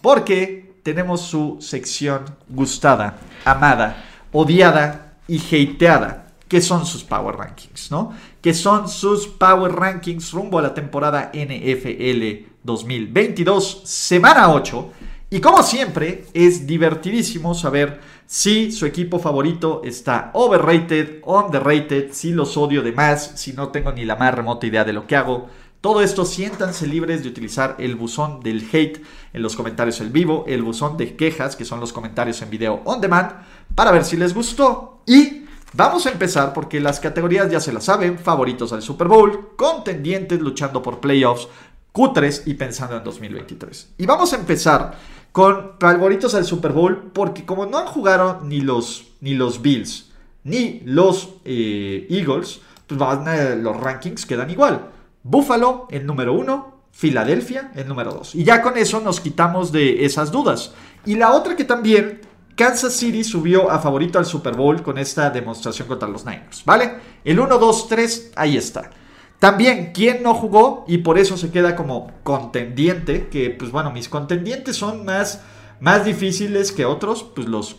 Porque tenemos su sección gustada, amada, odiada y hateada, que son sus Power Rankings, ¿no? Que son sus Power Rankings rumbo a la temporada NFL 2022, semana 8. Y como siempre, es divertidísimo saber si su equipo favorito está overrated, underrated, si los odio de más, si no tengo ni la más remota idea de lo que hago. Todo esto siéntanse libres de utilizar el buzón del hate en los comentarios en vivo, el buzón de quejas, que son los comentarios en video on demand, para ver si les gustó. Y vamos a empezar porque las categorías ya se las saben, favoritos al Super Bowl, contendientes luchando por playoffs, cutres y pensando en 2023. Y vamos a empezar con favoritos al Super Bowl, porque como no han jugado ni los, ni los Bills ni los eh, Eagles, pues los rankings quedan igual. Buffalo, el número uno, Filadelfia, el número dos. Y ya con eso nos quitamos de esas dudas. Y la otra que también, Kansas City subió a favorito al Super Bowl con esta demostración contra los Niners, ¿vale? El 1, 2, 3, ahí está. También, ¿quién no jugó? Y por eso se queda como contendiente, que pues bueno, mis contendientes son más, más difíciles que otros, pues los,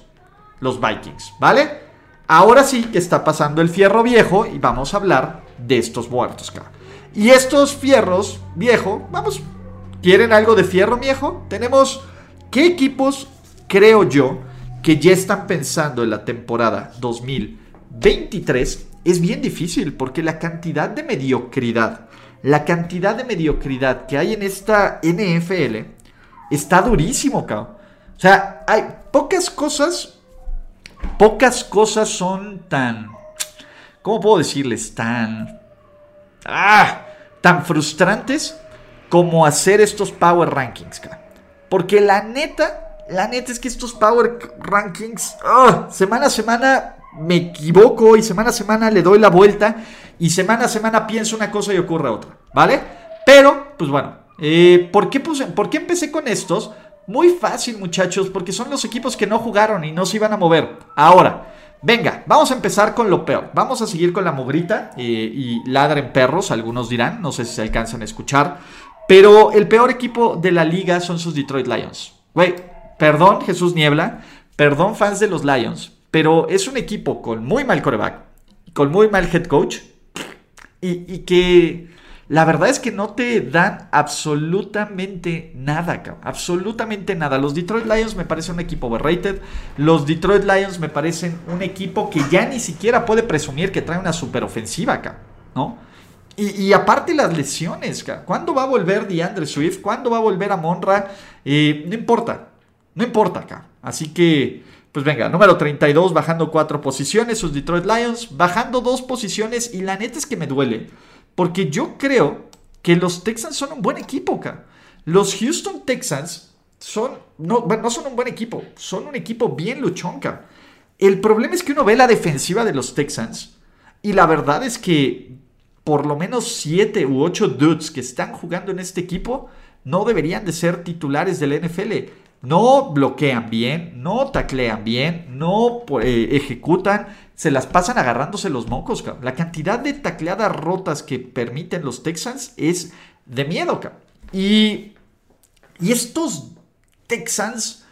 los Vikings, ¿vale? Ahora sí que está pasando el fierro viejo y vamos a hablar de estos muertos, cabrón. Y estos fierros viejo, vamos, ¿quieren algo de fierro viejo? Tenemos, ¿qué equipos creo yo que ya están pensando en la temporada 2023 es bien difícil porque la cantidad de mediocridad, la cantidad de mediocridad que hay en esta NFL está durísimo, cabrón. O sea, hay pocas cosas, pocas cosas son tan, ¿cómo puedo decirles? Tan, ah, tan frustrantes como hacer estos power rankings, cabrón. Porque la neta, la neta es que estos power rankings, ah, semana a semana me equivoco y semana a semana le doy la vuelta y semana a semana pienso una cosa y ocurre otra, ¿vale? Pero, pues bueno, eh, ¿por, qué puse, ¿por qué empecé con estos? Muy fácil, muchachos, porque son los equipos que no jugaron y no se iban a mover. Ahora, venga, vamos a empezar con lo peor. Vamos a seguir con la mugrita eh, y ladren perros, algunos dirán, no sé si se alcanzan a escuchar. Pero el peor equipo de la liga son sus Detroit Lions. Güey, perdón, Jesús Niebla, perdón, fans de los Lions, pero es un equipo con muy mal coreback, con muy mal head coach y, que la verdad es que no te dan absolutamente nada, cabrón. Absolutamente nada. Los Detroit Lions me parecen un equipo overrated. Los Detroit Lions me parecen un equipo que ya ni siquiera puede presumir que trae una superofensiva, acá, ¿no? Y, aparte las lesiones, cabrón. ¿Cuándo va a volver DeAndre Swift? ¿Cuándo va a volver a Monra? Eh, no importa. No importa, acá. Así que pues venga, número 32, bajando cuatro posiciones, sus Detroit Lions, bajando dos posiciones y la neta es que me duele, porque yo creo que los Texans son un buen equipo, acá. Los Houston Texans son, no, no son un buen equipo, son un equipo bien luchonca. El problema es que uno ve la defensiva de los Texans y la verdad es que por lo menos siete u ocho dudes que están jugando en este equipo no deberían de ser titulares del NFL no bloquean bien, no taclean bien, no eh, ejecutan, se las pasan agarrándose los mocos. La cantidad de tacleadas rotas que permiten los Texans es de miedo. Y, y estos Texans,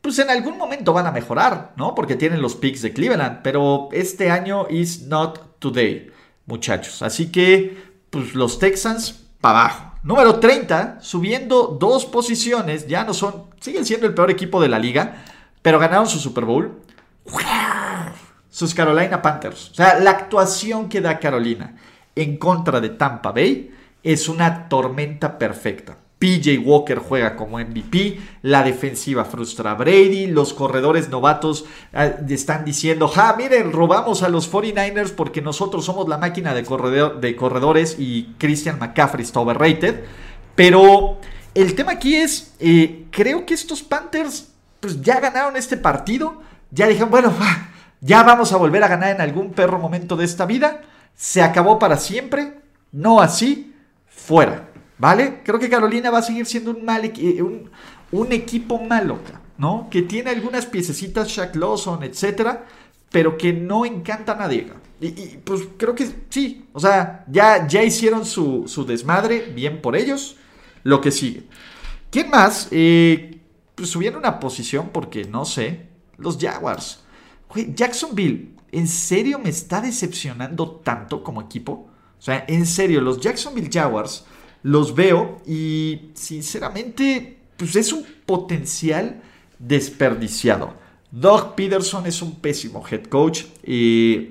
pues en algún momento van a mejorar, ¿no? Porque tienen los picks de Cleveland, pero este año is not today, muchachos. Así que, pues los Texans para abajo. Número 30, subiendo dos posiciones, ya no son, siguen siendo el peor equipo de la liga, pero ganaron su Super Bowl. Sus Carolina Panthers. O sea, la actuación que da Carolina en contra de Tampa Bay es una tormenta perfecta. PJ Walker juega como MVP, la defensiva frustra a Brady, los corredores novatos eh, están diciendo, ja, miren, robamos a los 49ers porque nosotros somos la máquina de, corredor, de corredores y Christian McCaffrey está overrated. Pero el tema aquí es, eh, creo que estos Panthers pues ya ganaron este partido, ya dijeron, bueno, ya vamos a volver a ganar en algún perro momento de esta vida, se acabó para siempre, no así, fuera, ¿vale? Creo que Carolina va a seguir siendo un, mal, un, un equipo malo, ¿no? Que tiene algunas piececitas, Shaq Lawson, etcétera, pero que no encanta a nadie. Y, pues creo que sí, o sea, ya, ya hicieron su, desmadre, bien por ellos, lo que sigue. ¿Quién más? Eh, pues subieron una posición porque no sé, los Jaguars. Jacksonville, ¿en serio me está decepcionando tanto como equipo? O sea, en serio, los Jacksonville Jaguars los veo y sinceramente, pues es un potencial desperdiciado. Doug Peterson es un pésimo head coach. y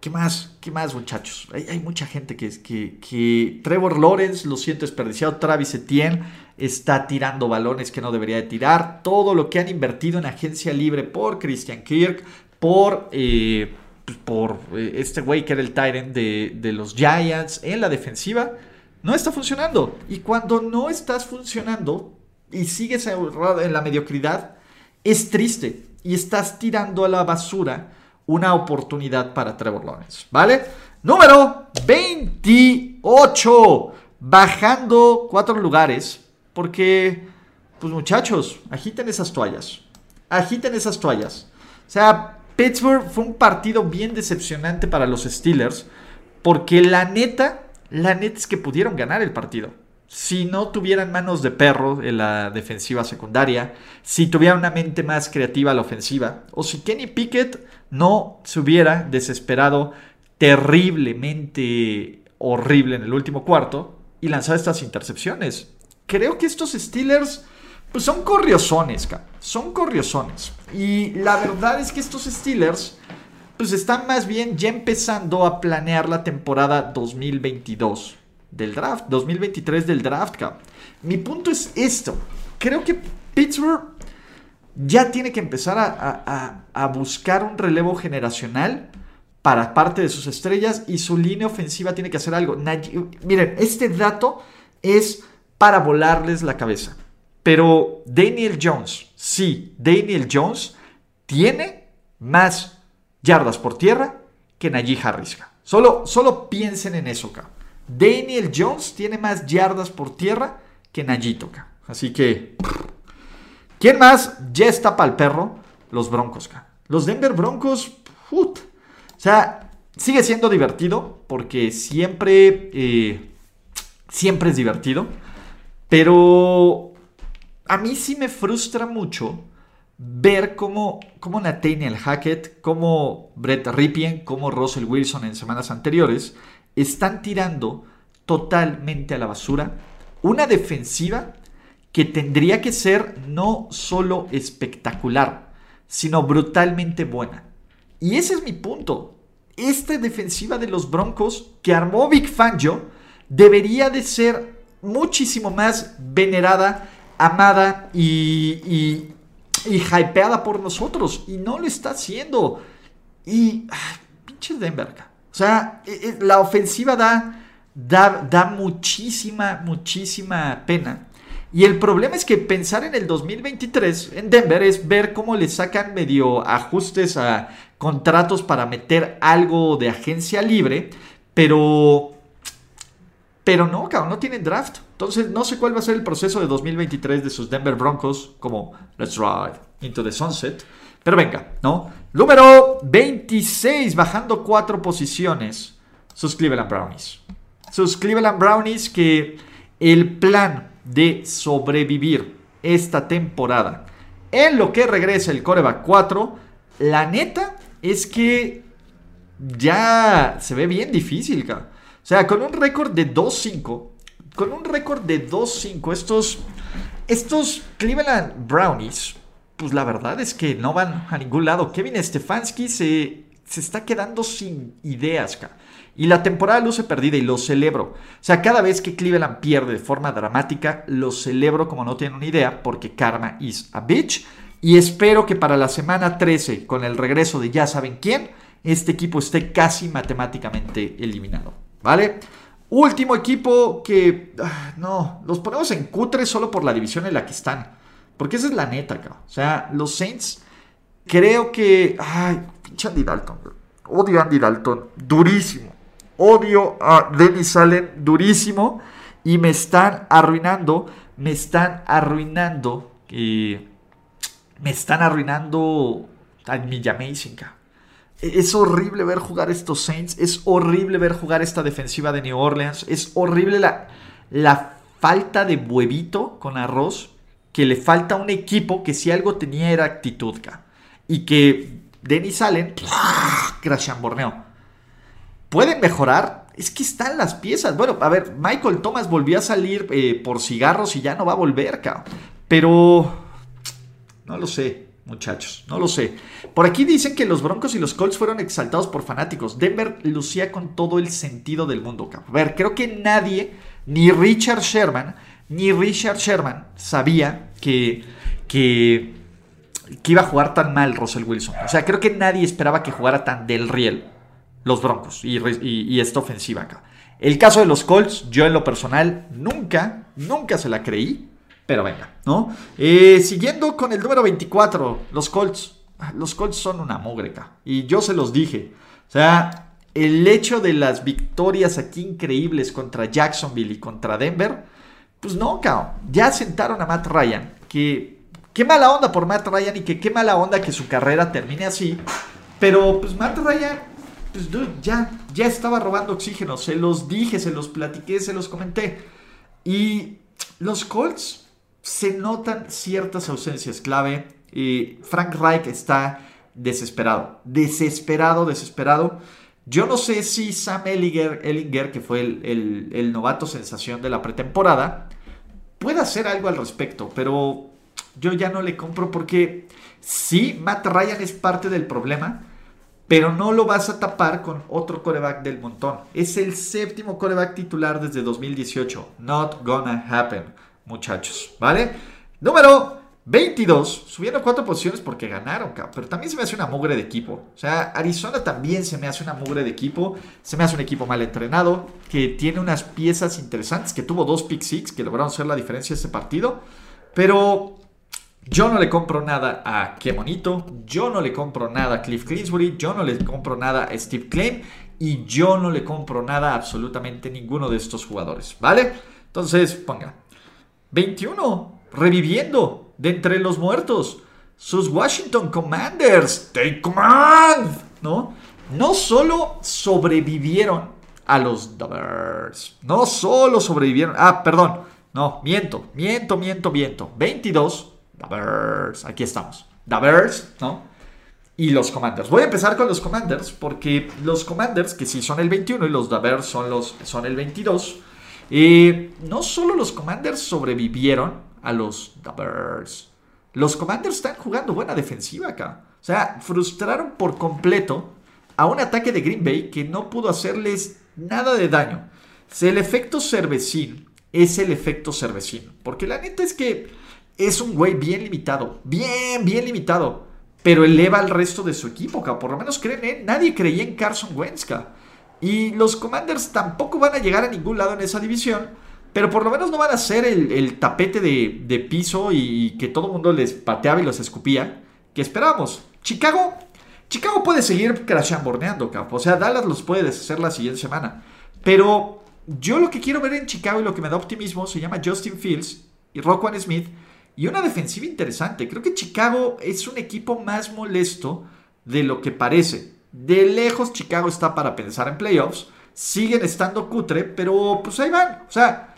¿Qué más? ¿Qué más, muchachos? Hay, mucha gente que, que, que Trevor Lawrence lo siento desperdiciado. Travis Etienne está tirando balones que no debería de tirar. Todo lo que han invertido en agencia libre por Christian Kirk, por, eh, pues, por eh, este güey que era el Tyrant de, de los Giants en la defensiva, no está funcionando. Y cuando no estás funcionando y sigues en la mediocridad, es triste y estás tirando a la basura una oportunidad para Trevor Lawrence, ¿vale? Número 28, bajando cuatro lugares, porque, pues muchachos, agiten esas toallas, agiten esas toallas. O sea, Pittsburgh fue un partido bien decepcionante para los Steelers, porque la neta, la neta es que pudieron ganar el partido si no tuvieran manos de perro en la defensiva secundaria, si tuvieran una mente más creativa a la ofensiva, o si Kenny Pickett no se hubiera desesperado terriblemente horrible en el último cuarto y lanzado estas intercepciones. Creo que estos Steelers pues son corriosones, son corriosones. Y la verdad es que estos Steelers pues están más bien ya empezando a planear la temporada 2022 del draft, 2023 del draft. Mi punto es esto. Creo que Pittsburgh ya tiene que empezar a, buscar un relevo generacional para parte de sus estrellas y su línea ofensiva tiene que hacer algo. miren, este dato es para volarles la cabeza. Pero Daniel Jones, sí, Daniel Jones tiene más yardas por tierra que Najee Harris. Solo, solo piensen en eso, cap. Daniel Jones tiene más yardas por tierra que Najee Así que, ¿quién más ya está para el perro? Los Broncos. Los Denver Broncos, o sea, sigue siendo divertido porque siempre, eh, siempre es divertido. Pero a mí sí me frustra mucho ver cómo, cómo Nathaniel Hackett, como Brett Ripien, como Russell Wilson en semanas anteriores están tirando totalmente a la basura una defensiva que tendría que ser no solo espectacular, sino brutalmente buena. Y ese es mi punto. Esta defensiva de los Broncos que armó Big Fangio debería de ser muchísimo más venerada, amada y, y hypeada por nosotros. Y no lo está haciendo. Y... Ah, pinche Denver. O sea, e, e, la ofensiva da, da, da muchísima, muchísima pena. Y el problema es que pensar en el 2023 en Denver es ver cómo le sacan medio ajustes a contratos para meter algo de agencia libre, pero pero no, cabrón, no tienen draft. Entonces no sé cuál va a ser el proceso de 2023 de sus Denver Broncos como Let's Ride into the Sunset. Pero venga, ¿no? Número 26, bajando cuatro posiciones, sus Cleveland Brownies. Sus Cleveland Brownies que el plan de sobrevivir esta temporada en lo que regresa el coreback 4, la neta es que ya se ve bien difícil, O sea, con un récord de 2-5, con un récord de 2-5, estos, estos Cleveland Brownies pues la verdad es que no van a ningún lado. Kevin Stefanski se, se está quedando sin ideas, Y la temporada luce perdida y lo celebro. O sea, cada vez que Cleveland pierde de forma dramática, lo celebro como no tienen una idea, porque karma is a bitch. Y espero que para la semana 13, con el regreso de ya saben quién, este equipo esté casi matemáticamente eliminado. ¿Vale? Último equipo que. Ah, no, los ponemos en cutre solo por la división en la que están. Porque esa es la neta, cabrón. O sea, los Saints, creo que. Ay, pinche Andy Dalton, Odio a Andy Dalton. Durísimo. Odio a Dennis Allen. Durísimo. Y me están arruinando. Me están arruinando. me están arruinando. A mi Amazing, cabrón. Es horrible ver jugar estos Saints. Es horrible ver jugar esta defensiva de New Orleans. Es horrible la, la falta de huevito con arroz. Que le falta a un equipo que si algo tenía era actitud. Y que Dennis Allen, borneo. ¿Pueden mejorar? Es que están las piezas. Bueno, a ver, Michael Thomas volvió a salir eh, por cigarros y ya no va a volver, cabrón. Pero no lo sé muchachos. No lo sé. Por aquí dicen que los Broncos y los Colts fueron exaltados por fanáticos. Denver lucía con todo el sentido del mundo. A ver, creo que nadie, ni Richard Sherman, ni Richard Sherman sabía que, que, iba a jugar tan mal Russell Wilson. O sea, creo que nadie esperaba que jugara tan del riel los Broncos y, y esta ofensiva acá. El caso de los Colts, yo en lo personal nunca, nunca se la creí. Pero venga, ¿no? Eh, siguiendo con el número 24, los Colts. Ah, los Colts son una mogreca. Y yo se los dije. O sea, el hecho de las victorias aquí increíbles contra Jacksonville y contra Denver, pues no, cabrón. Ya sentaron a Matt Ryan. Que qué mala onda por Matt Ryan y que qué mala onda que su carrera termine así. Pero pues Matt Ryan, pues ya, ya estaba robando oxígeno. Se los dije, se los platiqué, se los comenté. Y los Colts, se notan ciertas ausencias clave. Y Frank Reich está desesperado, desesperado, desesperado. Yo no sé si Sam Ellinger, que fue el, novato sensación de la pretemporada, puede hacer algo al respecto, pero yo ya no le compro porque sí, Matt Ryan es parte del problema, pero no lo vas a tapar con otro coreback del montón. Es el séptimo coreback titular desde 2018. Not gonna happen muchachos, ¿vale? Número 22, subiendo cuatro posiciones porque ganaron, pero también se me hace una mugre de equipo. O sea, Arizona también se me hace una mugre de equipo. Se me hace un equipo mal entrenado, que tiene unas piezas interesantes, que tuvo dos pick six que lograron ser la diferencia de ese partido. Pero yo no le compro nada a Qué Bonito, yo no le compro nada a Cliff Clinsbury, yo no le compro nada a Steve Klein y yo no le compro nada a absolutamente ninguno de estos jugadores, ¿vale? Entonces, ponga, 21, reviviendo de entre los muertos. Sus Washington Commanders, take command, ¿no? No solo sobrevivieron a los Bears, no solo sobrevivieron, ah, perdón, no, miento, miento, miento, miento. 22, Bears, aquí estamos. Bears, ¿no? Y los Commanders. Voy a empezar con los Commanders porque los Commanders, que sí son el 21 y los Bears son, son el 22, y no solo los Commanders sobrevivieron a los Bears. Los Commanders están jugando buena defensiva acá. O sea, frustraron por completo a un ataque de Green Bay que no pudo hacerles nada de daño. El efecto cervecín es el efecto cervecín. Porque la neta es que es un güey bien limitado. Bien, bien limitado. Pero eleva al resto de su equipo, Por lo menos creen en. Nadie creía en Carson Wentz, y los Commanders tampoco van a llegar a ningún lado en esa división, pero por lo menos no van a ser el, tapete de, piso y que todo el mundo les pateaba y los escupía que esperábamos. Chicago, Chicago puede seguir crashamborneando, capo. O sea, Dallas los puede deshacer la siguiente semana. Pero yo lo que quiero ver en Chicago y lo que me da optimismo se llama Justin Fields y Rockwan Smith y una defensiva interesante. Creo que Chicago es un equipo más molesto de lo que parece. De lejos Chicago está para pensar en playoffs. Siguen estando cutre, pero pues ahí van. O sea,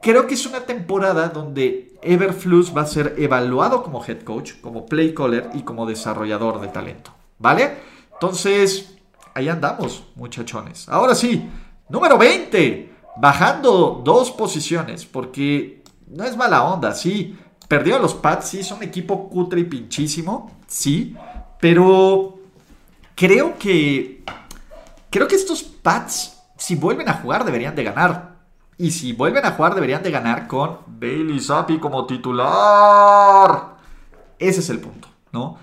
creo que es una temporada donde Everflux va a ser evaluado como head coach, como play caller y como desarrollador de talento. ¿Vale? Entonces, ahí andamos, muchachones. Ahora sí, número 20. Bajando dos posiciones, porque no es mala onda, sí. Perdió a los Pats, sí, son equipo cutre y pinchísimo, sí. Pero Creo que. Creo que estos Pats, si vuelven a jugar, deberían de ganar. Y si vuelven a jugar, deberían de ganar con Bailey Zappi como titular. Ese es el punto, ¿no?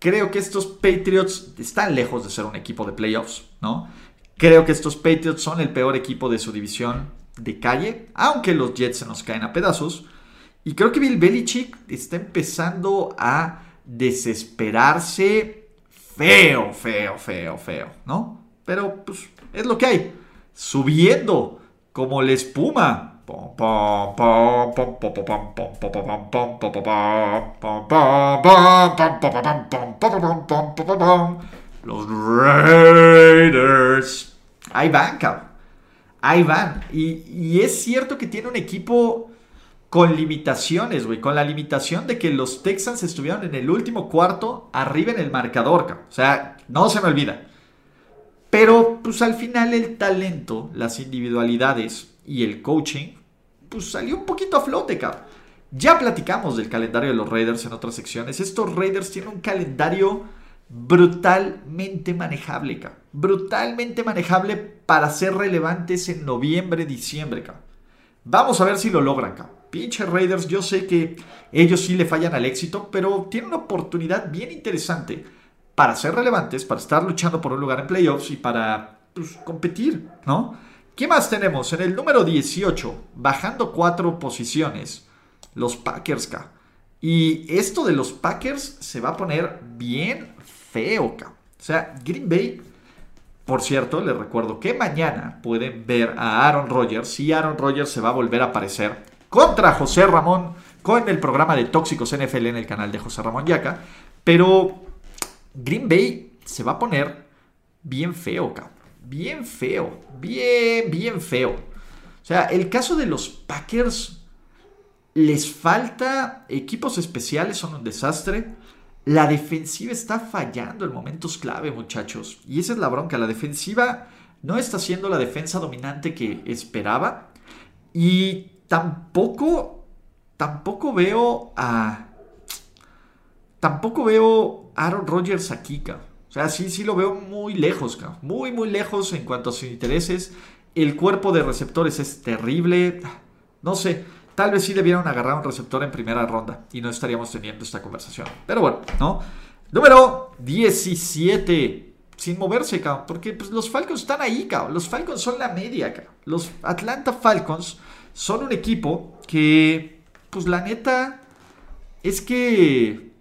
Creo que estos Patriots están lejos de ser un equipo de playoffs, ¿no? Creo que estos Patriots son el peor equipo de su división de calle, aunque los Jets se nos caen a pedazos. Y creo que Bill Belichick está empezando a desesperarse feo, feo, feo, feo, ¿no? Pero pues es lo que hay. Subiendo como la espuma. Los Raiders. Ahí van, cabrón. Ahí van. Y, y es cierto que tiene un equipo con limitaciones, güey. Con la limitación de que los Texans estuvieron en el último cuarto arriba en el marcador, cabrón. O sea, no se me olvida. Pero, pues al final el talento, las individualidades y el coaching, pues salió un poquito a flote, cabrón. Ya platicamos del calendario de los Raiders en otras secciones. Estos Raiders tienen un calendario brutalmente manejable, cabrón. Brutalmente manejable para ser relevantes en noviembre, diciembre, cabrón. Vamos a ver si lo logran, cabrón. Pinche Raiders, yo sé que ellos sí le fallan al éxito, pero tienen una oportunidad bien interesante para ser relevantes, para estar luchando por un lugar en playoffs y para pues, competir, ¿no? ¿Qué más tenemos? En el número 18, bajando cuatro posiciones, los Packers, K. Y esto de los Packers se va a poner bien feo, K. O sea, Green Bay, por cierto, les recuerdo que mañana pueden ver a Aaron Rodgers y Aaron Rodgers se va a volver a aparecer contra José Ramón con el programa de Tóxicos NFL en el canal de José Ramón Yaca. Pero Green Bay se va a poner bien feo, cabrón. Bien feo. Bien, bien feo. O sea, el caso de los Packers, les falta equipos especiales, son un desastre. La defensiva está fallando en momentos clave, muchachos. Y esa es la bronca. La defensiva no está siendo la defensa dominante que esperaba. Y tampoco, tampoco veo a... Tampoco veo a Aaron Rodgers aquí, cabrón. O sea, sí, sí lo veo muy lejos, cabrón. Muy, muy lejos en cuanto a sus intereses. El cuerpo de receptores es terrible. No sé, tal vez sí debieron agarrar un receptor en primera ronda y no estaríamos teniendo esta conversación. Pero bueno, ¿no? Número 17. Sin moverse, cabrón. Porque pues, los Falcons están ahí, cabrón. Los Falcons son la media, cabrón. Los Atlanta Falcons son un equipo que, pues la neta, es que...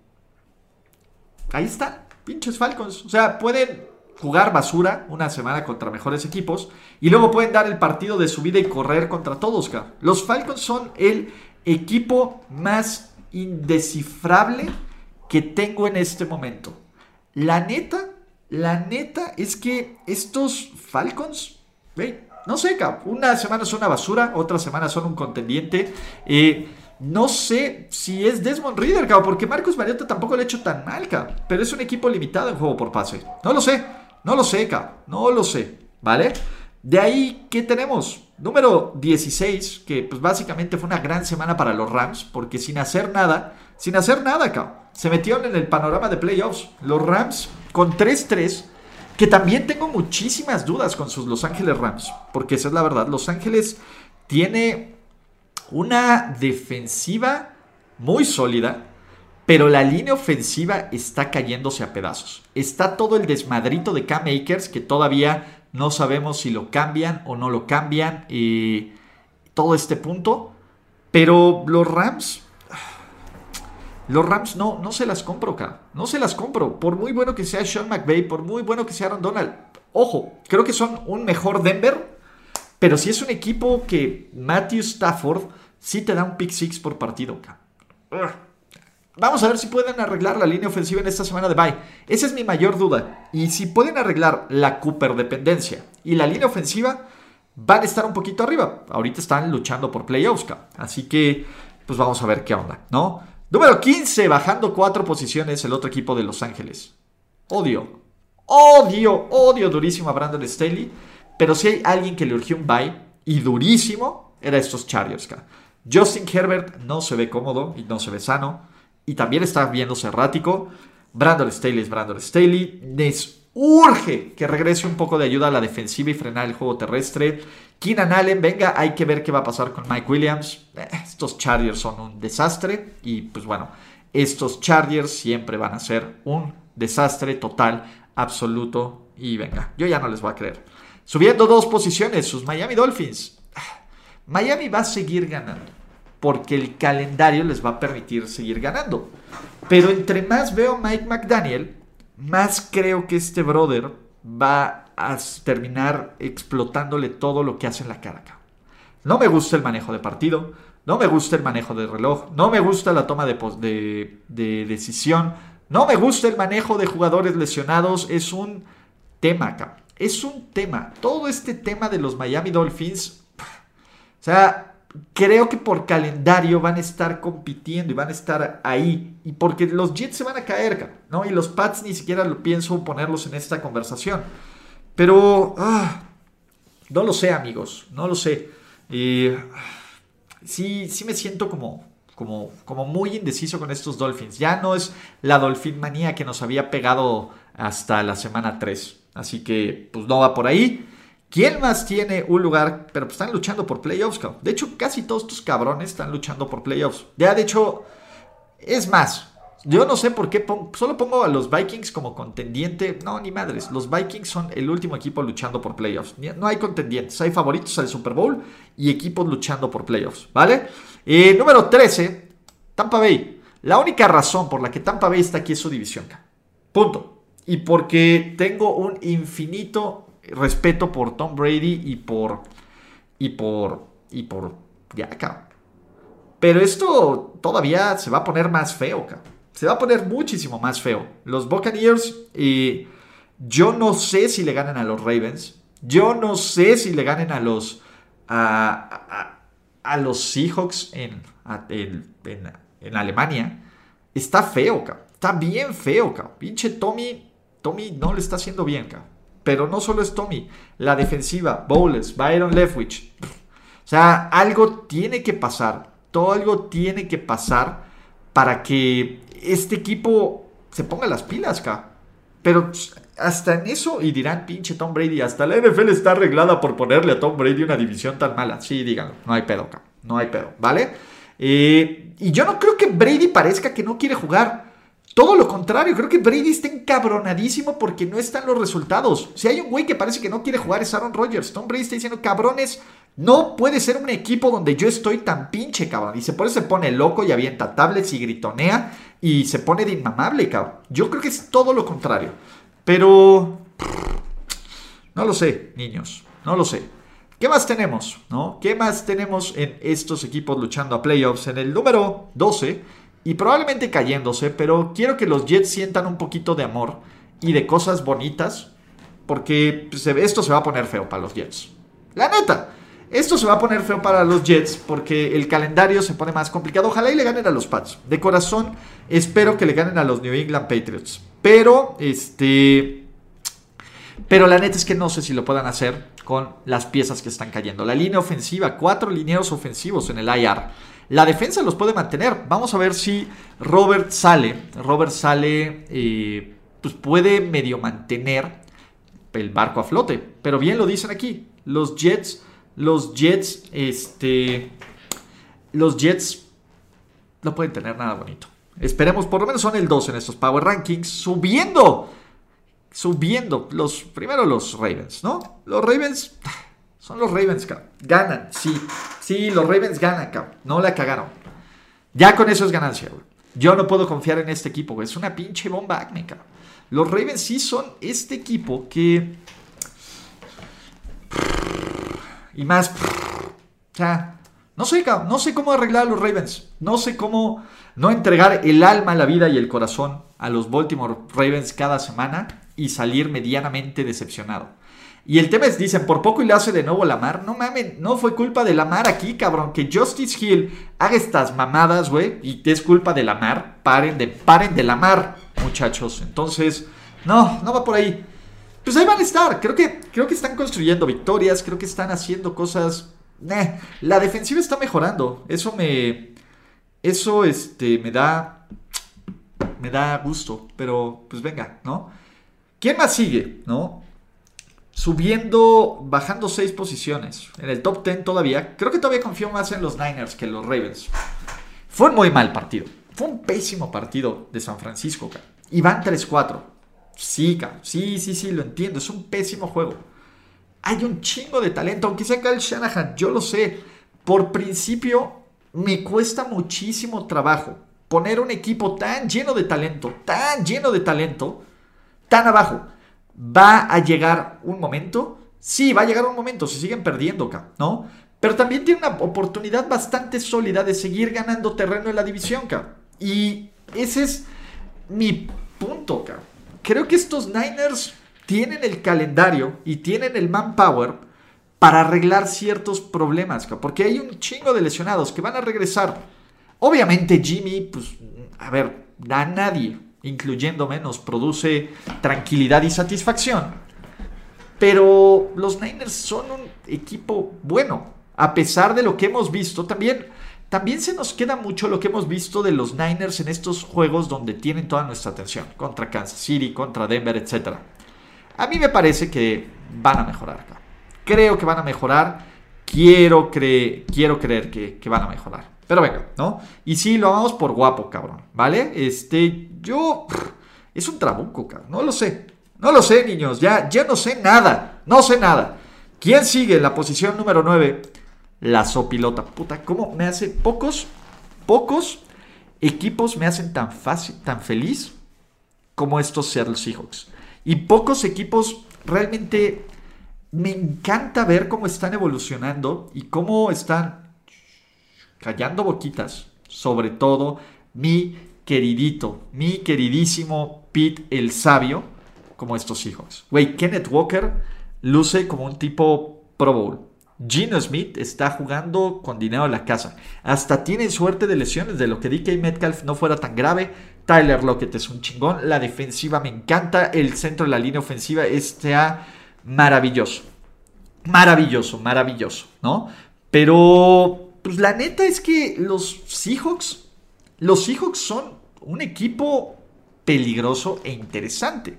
Ahí están, pinches Falcons. O sea, pueden jugar basura una semana contra mejores equipos y luego pueden dar el partido de su vida y correr contra todos. Los Falcons son el equipo más indescifrable que tengo en este momento. La neta, la neta es que estos Falcons, ¿ve? No sé, cabrón. Una semana son una basura, otra semana son un contendiente. Eh, no sé si es Desmond Reader, cabrón, porque Marcus Mariota tampoco le ha hecho tan mal. Pero es un equipo limitado en juego por pase. No lo sé, no lo sé, cabrón. No lo sé, ¿vale? De ahí, ¿qué tenemos? Número 16, que pues básicamente fue una gran semana para los Rams, porque sin hacer nada, sin hacer nada, cabrón, se metieron en el panorama de playoffs. Los Rams con 3-3 que también tengo muchísimas dudas con sus Los Ángeles Rams, porque esa es la verdad. Los Ángeles tiene una defensiva muy sólida, pero la línea ofensiva está cayéndose a pedazos. Está todo el desmadrito de Cam Akers que todavía no sabemos si lo cambian o no lo cambian. Y todo este punto. Pero los Rams los Rams no, no se las compro, acá. No se las compro. Por muy bueno que sea Sean McVay, por muy bueno que sea Aaron Donald. Ojo, creo que son un mejor Denver. Pero si es un equipo que Matthew Stafford sí te da un pick six por partido, acá. Vamos a ver si pueden arreglar la línea ofensiva en esta semana de bye. Esa es mi mayor duda. Y si pueden arreglar la Cooper dependencia y la línea ofensiva, van a estar un poquito arriba. Ahorita están luchando por playoffs, Así que, pues vamos a ver qué onda, ¿no? Número 15, bajando cuatro posiciones el otro equipo de Los Ángeles. Odio, odio, odio durísimo a Brandon Staley. Pero si hay alguien que le urgió un bye y durísimo, era estos Chargers. Justin Herbert no se ve cómodo y no se ve sano. Y también está viéndose errático. Brandon Staley es Brandon Staley. Les urge que regrese un poco de ayuda a la defensiva y frenar el juego terrestre. Keenan Allen, venga, hay que ver qué va a pasar con Mike Williams. Eh, estos Chargers son un desastre y pues bueno, estos Chargers siempre van a ser un desastre total, absoluto Y venga, yo ya no les voy a creer. Subiendo dos posiciones, sus Miami Dolphins. Miami va a seguir ganando. Porque el calendario les va a permitir seguir ganando. Pero entre más veo Mike McDaniel, más creo que este brother va a terminar explotándole todo lo que hace en la cara. No me gusta el manejo de partido, no me gusta el manejo de reloj, no me gusta la toma de, de decisión, no me gusta el manejo de jugadores lesionados, es un tema. Es un tema. Todo este tema de los Miami Dolphins, o sea, creo que por calendario van a estar compitiendo y van a estar ahí. Y porque los Jets se van a caer, ¿no? Y los Pats ni siquiera lo pienso ponerlos en esta conversación. Pero, ah, no lo sé, amigos, no lo sé. sí, sí me siento como, como, como muy indeciso con estos Dolphins. Ya no es la Dolphin manía que nos había pegado hasta la semana 3. Así que, pues no va por ahí. ¿Quién más tiene un lugar? Pero pues están luchando por playoffs, cabrón. De hecho, casi todos estos cabrones están luchando por playoffs. Ya, de hecho, es más. Yo no sé por qué solo pongo a los Vikings como contendiente. No, ni madres. Los Vikings son el último equipo luchando por playoffs. No hay contendientes. Hay favoritos al Super Bowl y equipos luchando por playoffs. ¿Vale? Eh, número 13. Tampa Bay. La única razón por la que Tampa Bay está aquí es su división. Punto. Y porque tengo un infinito respeto por Tom Brady y por. Y por. Y por. Ya, Pero esto todavía se va a poner más feo, Se va a poner muchísimo más feo. Los Buccaneers. y yo no sé si le ganan a los Ravens. Yo no sé si le ganen a los. A, a, los Seahawks en, en, en, Alemania. Está feo, Está bien feo, Pinche Tommy. Tommy no le está haciendo bien, cabrón. Pero no solo es Tommy, la defensiva, Bowles, Byron Leftwich. O sea, algo tiene que pasar, todo algo tiene que pasar para que este equipo se ponga las pilas, acá. Pero hasta en eso, y dirán, pinche Tom Brady, hasta la NFL está arreglada por ponerle a Tom Brady una división tan mala. Sí, díganlo, no hay pedo, acá. No hay pedo, ¿vale? Eh, y yo no creo que Brady parezca que no quiere jugar. Todo lo contrario, creo que Brady está encabronadísimo porque no están los resultados. Si hay un güey que parece que no quiere jugar es Aaron Rodgers. Tom Brady está diciendo, cabrones, no puede ser un equipo donde yo estoy tan pinche, cabrón. Y se, por se pone loco y avienta tablets y gritonea y se pone de inmamable, cabrón. Yo creo que es todo lo contrario. Pero... No lo sé, niños. No lo sé. ¿Qué más tenemos? ¿No? ¿Qué más tenemos en estos equipos luchando a playoffs? En el número 12 y probablemente cayéndose, pero quiero que los Jets sientan un poquito de amor y de cosas bonitas, porque pues, esto se va a poner feo para los Jets. La neta, esto se va a poner feo para los Jets porque el calendario se pone más complicado. Ojalá y le ganen a los Pats. De corazón, espero que le ganen a los New England Patriots. Pero, este... Pero la neta es que no sé si lo puedan hacer con las piezas que están cayendo. La línea ofensiva, cuatro lineos ofensivos en el IR. La defensa los puede mantener. Vamos a ver si Robert sale. Robert sale, eh, pues puede medio mantener el barco a flote. Pero bien lo dicen aquí. Los Jets, los Jets, este, los Jets no pueden tener nada bonito. Esperemos, por lo menos son el 2 en estos Power Rankings, subiendo, subiendo. Los, primero los Ravens, ¿no? Los Ravens son los Ravens, cabrón. Ganan, sí. Sí, los Ravens ganan, cabrón. No la cagaron. Ya con eso es ganancia, güey. Yo no puedo confiar en este equipo, güey. Es una pinche bomba acme, cabrón. Los Ravens sí son este equipo que. Y más. Sea, no sé. No sé cómo arreglar a los Ravens. No sé cómo no entregar el alma, la vida y el corazón a los Baltimore Ravens cada semana y salir medianamente decepcionado. Y el tema es, dicen, por poco y le hace de nuevo Lamar. No mames, no fue culpa de Lamar aquí, cabrón. Que Justice Hill haga estas mamadas, güey. Y es culpa de Lamar. Paren de, paren de Lamar, muchachos. Entonces, no, no va por ahí. Pues ahí van a estar. Creo que, creo que están construyendo victorias. Creo que están haciendo cosas. la defensiva está mejorando. Eso me. Eso este, me da. Me da gusto. Pero, pues venga, ¿no? ¿Quién más sigue? ¿No? subiendo, bajando seis posiciones. En el top 10 todavía. Creo que todavía confío más en los Niners que en los Ravens. Fue un muy mal partido. Fue un pésimo partido de San Francisco. Y van 3-4. Sí, sí, sí, sí, lo entiendo. Es un pésimo juego. Hay un chingo de talento, aunque sea Kyle Shanahan, yo lo sé. Por principio, me cuesta muchísimo trabajo poner un equipo tan lleno de talento, tan lleno de talento, tan abajo. Va a llegar un momento, sí, va a llegar un momento, si siguen perdiendo, ¿no? Pero también tiene una oportunidad bastante sólida de seguir ganando terreno en la división, Y ese es mi punto, Creo que estos Niners tienen el calendario y tienen el manpower para arreglar ciertos problemas, porque hay un chingo de lesionados que van a regresar. Obviamente Jimmy, pues, a ver, a nadie, incluyéndome, nos produce tranquilidad y satisfacción. Pero los Niners son un equipo bueno, a pesar de lo que hemos visto. También, también se nos queda mucho lo que hemos visto de los Niners en estos juegos donde tienen toda nuestra atención, contra Kansas City, contra Denver, etc. A mí me parece que van a mejorar. Creo que van a mejorar. Quiero, quiero creer que, que van a mejorar. Pero venga, ¿no? Y sí, lo vamos por guapo, cabrón, ¿vale? Este, yo... Es un trabuco, cabrón. No lo sé. No lo sé, niños. Ya, ya no sé nada. No sé nada. ¿Quién sigue en la posición número 9? La sopilota. Puta, ¿cómo me hace pocos, pocos equipos me hacen tan fácil, tan feliz como estos Seattle Seahawks? Y pocos equipos realmente me encanta ver cómo están evolucionando y cómo están callando boquitas, sobre todo mi queridito, mi queridísimo Pete el Sabio, como estos hijos. Güey, Kenneth Walker luce como un tipo Pro Bowl. Gino Smith está jugando con dinero en la casa. Hasta tiene suerte de lesiones de lo que DK Metcalf no fuera tan grave. Tyler Lockett es un chingón. La defensiva me encanta. El centro de la línea ofensiva está maravilloso. Maravilloso, maravilloso, ¿no? Pero pues la neta es que los Seahawks, los Seahawks son un equipo peligroso e interesante.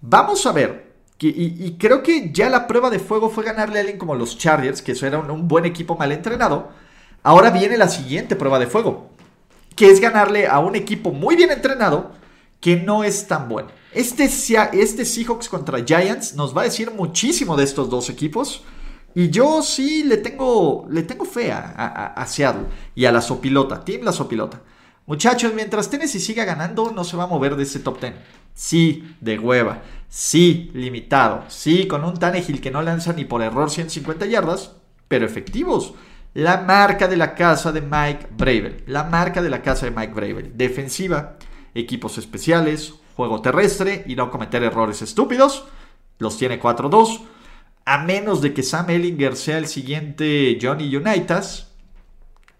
Vamos a ver, y, creo que ya la prueba de fuego fue ganarle a alguien como los Chargers, que eso era un, buen equipo mal entrenado. Ahora viene la siguiente prueba de fuego, que es ganarle a un equipo muy bien entrenado que no es tan bueno. Este, este Seahawks contra Giants nos va a decir muchísimo de estos dos equipos. Y yo sí le tengo, le tengo fe a, Seattle y a la sopilota, Team la sopilota. Muchachos, mientras Tennessee siga ganando, no se va a mover de ese top 10. Sí, de hueva. Sí, limitado. Sí, con un Tannehill que no lanza ni por error 150 yardas, pero efectivos. La marca de la casa de Mike Bravel. La marca de la casa de Mike Bravel. Defensiva, equipos especiales, juego terrestre y no cometer errores estúpidos. Los tiene 4-2 a menos de que Sam Ellinger sea el siguiente Johnny Unitas,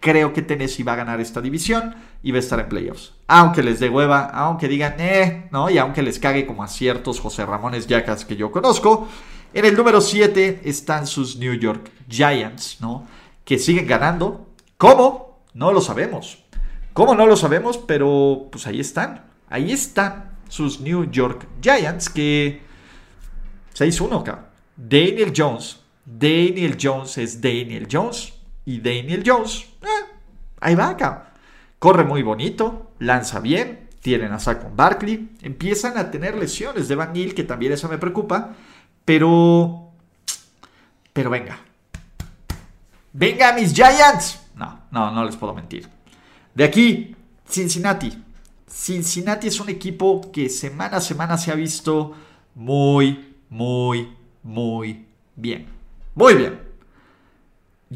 creo que Tennessee va a ganar esta división y va a estar en playoffs. Aunque les dé hueva, aunque digan, eh, ¿no? Y aunque les cague como a ciertos José Ramones Yacas que yo conozco. En el número 7 están sus New York Giants, ¿no? Que siguen ganando. ¿Cómo? No lo sabemos. ¿Cómo no lo sabemos? Pero pues ahí están. Ahí están sus New York Giants que 6-1, cabrón. Daniel Jones. Daniel Jones es Daniel Jones. Y Daniel Jones, eh, ahí va acá. Corre muy bonito, lanza bien, tienen a Saquon Barkley, empiezan a tener lesiones de Van Neal, que también eso me preocupa, pero... Pero venga. Venga, mis Giants. No, no, no les puedo mentir. De aquí, Cincinnati. Cincinnati es un equipo que semana a semana se ha visto muy, muy, muy bien. Muy bien.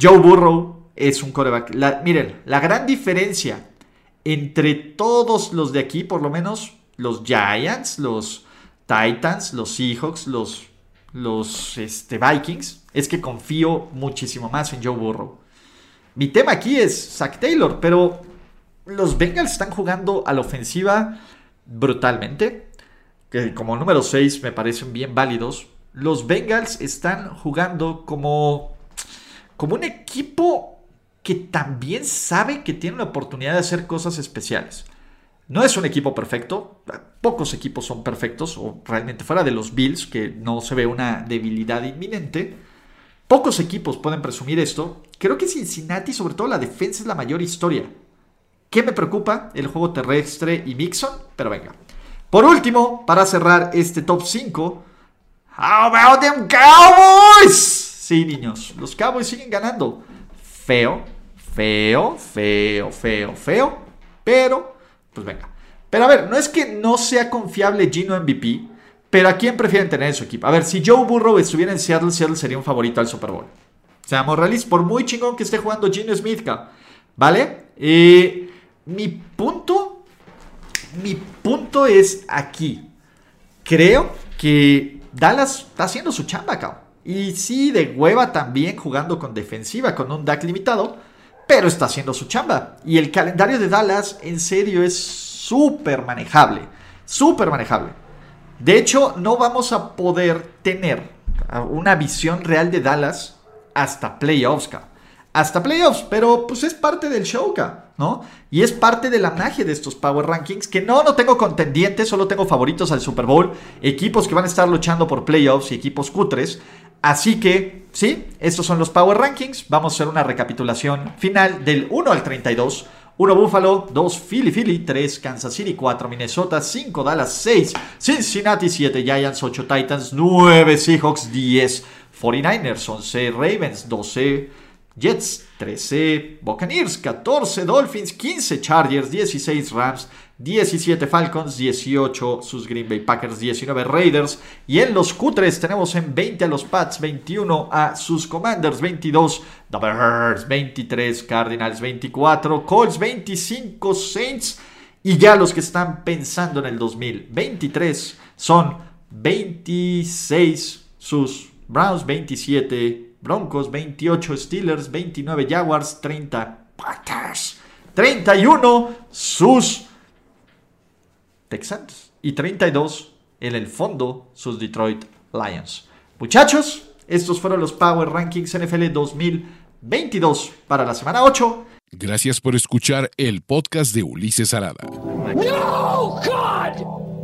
Joe Burrow es un coreback. miren, la gran diferencia entre todos los de aquí, por lo menos los Giants, los Titans, los Seahawks, los, los este, Vikings, es que confío muchísimo más en Joe Burrow. Mi tema aquí es Zach Taylor, pero los Bengals están jugando a la ofensiva brutalmente. Que como número 6 me parecen bien válidos los Bengals están jugando como, como un equipo que también sabe que tiene la oportunidad de hacer cosas especiales. No es un equipo perfecto, pocos equipos son perfectos, o realmente fuera de los Bills, que no se ve una debilidad inminente. Pocos equipos pueden presumir esto. Creo que Cincinnati, sobre todo la defensa, es la mayor historia. ¿Qué me preocupa? El juego terrestre y Mixon, pero venga. Por último, para cerrar este top 5, how about them Cowboys? Sí, niños, los Cowboys siguen ganando. Feo, feo, feo, feo, feo, pero, pues venga. Pero a ver, no es que no sea confiable Gino MVP, pero ¿a quién prefieren tener en su equipo? A ver, si Joe Burrow estuviera en Seattle, Seattle sería un favorito al Super Bowl. Seamos realistas, por muy chingón que esté jugando Gino Smith, ¿vale? Eh, mi punto, mi punto es aquí. Creo que Dallas está haciendo su chamba, cabrón. Y sí, de hueva también jugando con defensiva, con un DAC limitado, pero está haciendo su chamba. Y el calendario de Dallas, en serio, es súper manejable. Súper manejable. De hecho, no vamos a poder tener una visión real de Dallas hasta playoffs, Hasta playoffs, pero pues es parte del show, ¿no? Y es parte de la magia de estos Power Rankings, que no, no tengo contendientes, solo tengo favoritos al Super Bowl, equipos que van a estar luchando por playoffs y equipos cutres. Así que, sí, estos son los Power Rankings. Vamos a hacer una recapitulación final del 1 al 32. 1 Buffalo, 2 Philly Philly, 3 Kansas City, 4 Minnesota, 5 Dallas, 6 Cincinnati, 7 Giants, 8 Titans, 9 Seahawks, 10 49ers, 11 Ravens, 12 Jets, 13 Buccaneers, 14 Dolphins, 15 Chargers, 16 Rams, 17 Falcons, 18 sus Green Bay Packers, 19 Raiders. Y en los Q3 tenemos en 20 a los Pats, 21 a sus Commanders, 22 The Bears, 23 Cardinals, 24 Colts, 25 Saints. Y ya los que están pensando en el 2023 son 26 sus Browns 27, Broncos 28, Steelers 29, Jaguars 30, Packers 31, sus Texans y 32 en el fondo sus Detroit Lions. Muchachos, estos fueron los Power Rankings NFL 2022 para la semana 8. Gracias por escuchar el podcast de Ulises Arada. No!